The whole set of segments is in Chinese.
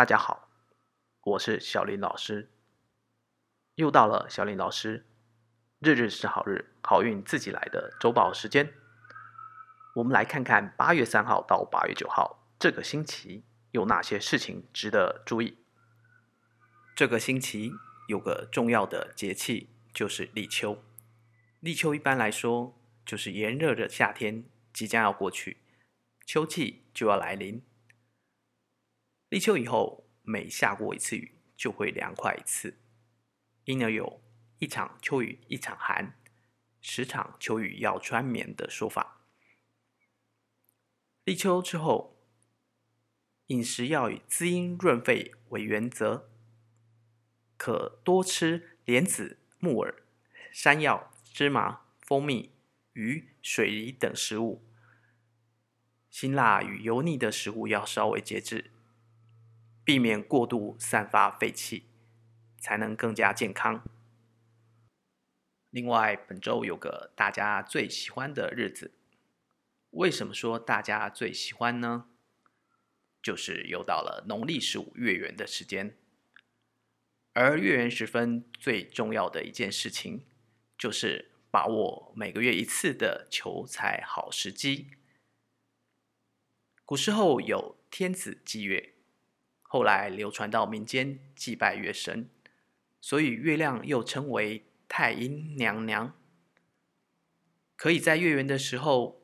大家好，我是小林老师。又到了小林老师日日是好日，好运自己来的周报时间。我们来看看八月三号到八月九号这个星期有哪些事情值得注意。这个星期有个重要的节气，就是立秋。立秋一般来说，就是炎热的夏天即将要过去，秋季就要来临。立秋以后，每下过一次雨，就会凉快一次，因而有一场秋雨一场寒，十场秋雨要穿棉的说法。立秋之后，饮食要以滋阴润肺为原则，可多吃莲子、木耳、山药、芝麻、蜂蜜、鱼、水梨等食物，辛辣与油腻的食物要稍微节制。避免过度散发废气，才能更加健康。另外，本周有个大家最喜欢的日子。为什么说大家最喜欢呢？就是又到了农历十五月圆的时间。而月圆时分最重要的一件事情，就是把握每个月一次的求财好时机。古时候有天子祭月。后来流传到民间祭拜月神，所以月亮又称为太阴娘娘。可以在月圆的时候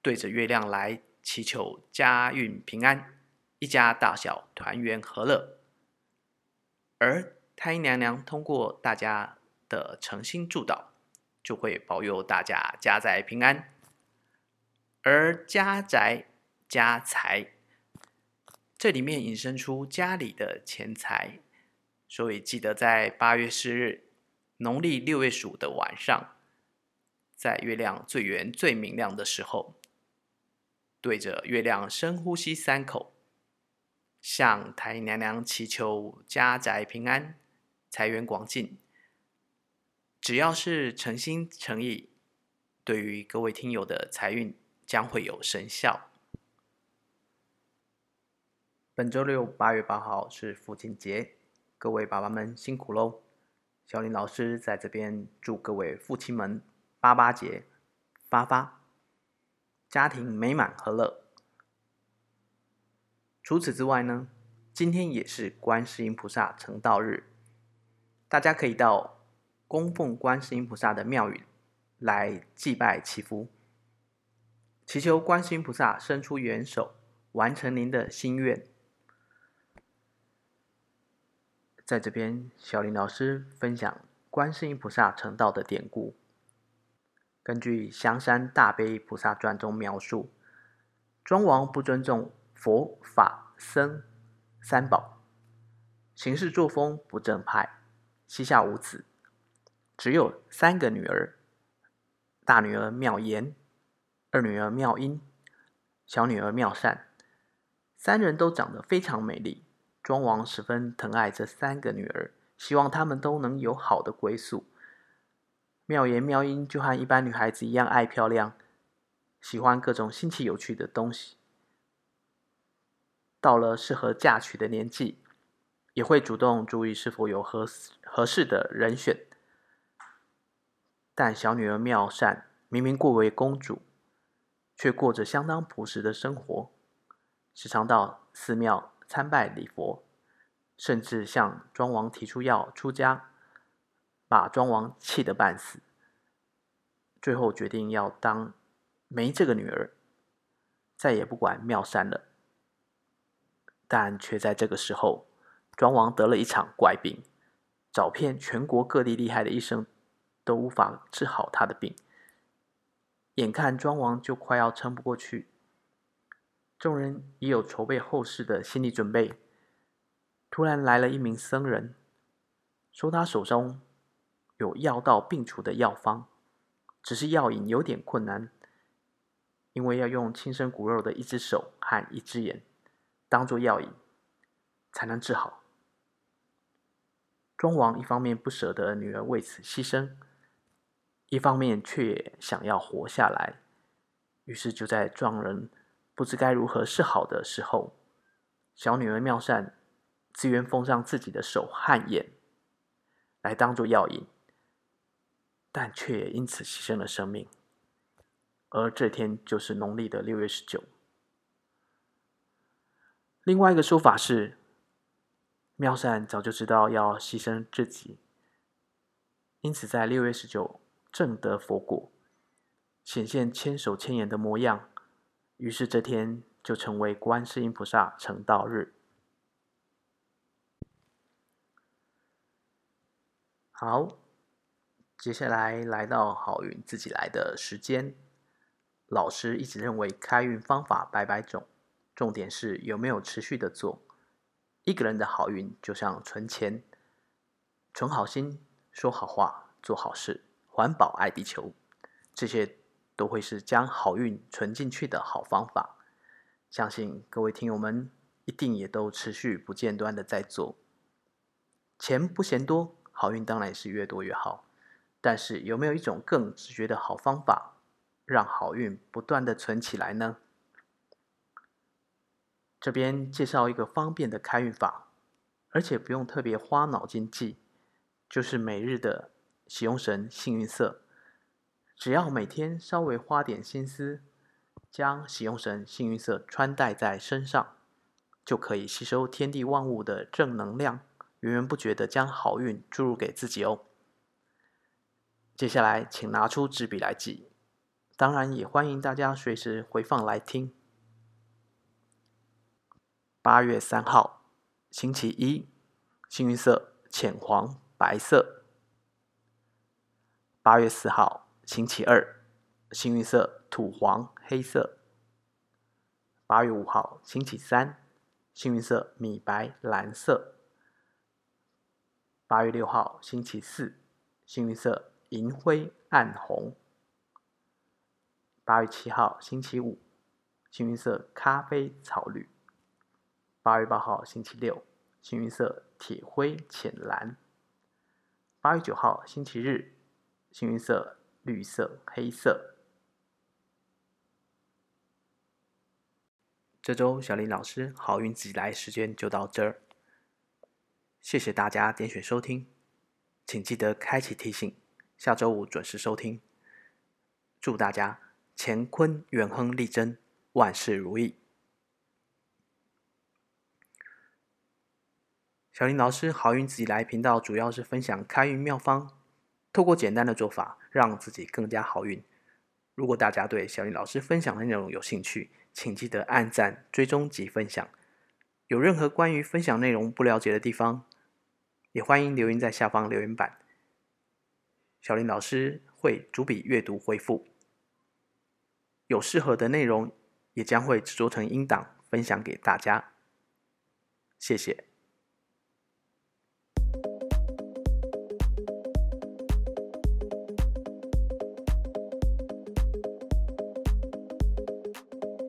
对着月亮来祈求家运平安，一家大小团圆和乐。而太阴娘娘通过大家的诚心祝祷，就会保佑大家家宅平安，而家宅家财。这里面引申出家里的钱财，所以记得在八月四日，农历六月十五的晚上，在月亮最圆、最明亮的时候，对着月亮深呼吸三口，向太阴娘娘祈求家宅平安、财源广进。只要是诚心诚意，对于各位听友的财运将会有生效。本周六八月八号是父亲节，各位爸爸们辛苦喽！小林老师在这边祝各位父亲们八八节发发，家庭美满和乐。除此之外呢，今天也是观世音菩萨成道日，大家可以到供奉观世音菩萨的庙宇来祭拜祈福，祈求观世音菩萨伸出援手，完成您的心愿。在这边，小林老师分享观世音菩萨成道的典故。根据《香山大悲菩萨传》中描述，庄王不尊重佛法僧三宝，行事作风不正派，膝下无子，只有三个女儿：大女儿妙言，二女儿妙音，小女儿妙善。三人都长得非常美丽。庄王十分疼爱这三个女儿，希望她们都能有好的归宿。妙言妙音就和一般女孩子一样爱漂亮，喜欢各种新奇有趣的东西。到了适合嫁娶的年纪，也会主动注意是否有合合适的人选。但小女儿妙善明明过为公主，却过着相当朴实的生活，时常到寺庙。参拜礼佛，甚至向庄王提出要出家，把庄王气得半死。最后决定要当没这个女儿，再也不管妙善了。但却在这个时候，庄王得了一场怪病，找遍全国各地厉害的医生，都无法治好他的病。眼看庄王就快要撑不过去。众人已有筹备后事的心理准备，突然来了一名僧人，说他手中有药到病除的药方，只是药引有点困难，因为要用亲生骨肉的一只手和一只眼当做药引，才能治好。庄王一方面不舍得女儿为此牺牲，一方面却想要活下来，于是就在庄人。不知该如何是好的时候，小女儿妙善自愿奉上自己的手和眼来当做药引，但却也因此牺牲了生命。而这天就是农历的六月十九。另外一个说法是，妙善早就知道要牺牲自己，因此在六月十九正得佛果，显现千手千眼的模样，于是这天就成为观世音菩萨成道日。好，接下来来到好运自己来的时间。老师一直认为开运方法百百种，重点是有没有持续的做。一个人的好运就像存钱，存好心，说好话，做好事，环保爱地球，这些都会是将好运存进去的好方法。相信各位听友们一定也都持续不间断的在做。钱不嫌多，好运当然是越多越好。但是有没有一种更直觉的好方法？让好运不断的存起来呢。这边介绍一个方便的开运法，而且不用特别花脑筋记，就是每日的喜用神幸运色，只要每天稍微花点心思，将喜用神幸运色穿戴在身上，就可以吸收天地万物的正能量，源源不绝的将好运注入给自己哦。接下来，请拿出纸笔来记。当然，也欢迎大家随时回放来听。八月三号，星期一，幸运色浅黄、白色。八月四号，星期二，幸运色土黄、黑色。八月五号，星期三，幸运色米白、蓝色。八月六号，星期四，幸运色银灰、暗红。八月七号，星期五，幸运色咖啡草绿。八月八号，星期六，幸运色铁灰浅蓝。八月九号，星期日，幸运色绿色黑色。这周小林老师好运自己来时间就到这儿，谢谢大家点选收听，请记得开启提醒，下周五准时收听。祝大家！乾坤元亨利贞，万事如意。小林老师好运自己来频道，主要是分享开运妙方，透过简单的做法，让自己更加好运。如果大家对小林老师分享的内容有兴趣，请记得按赞、追踪及分享。有任何关于分享内容不了解的地方，也欢迎留言在下方留言板，小林老师会逐笔阅读回复。有适合的内容，也将会制作成音档分享给大家。谢谢。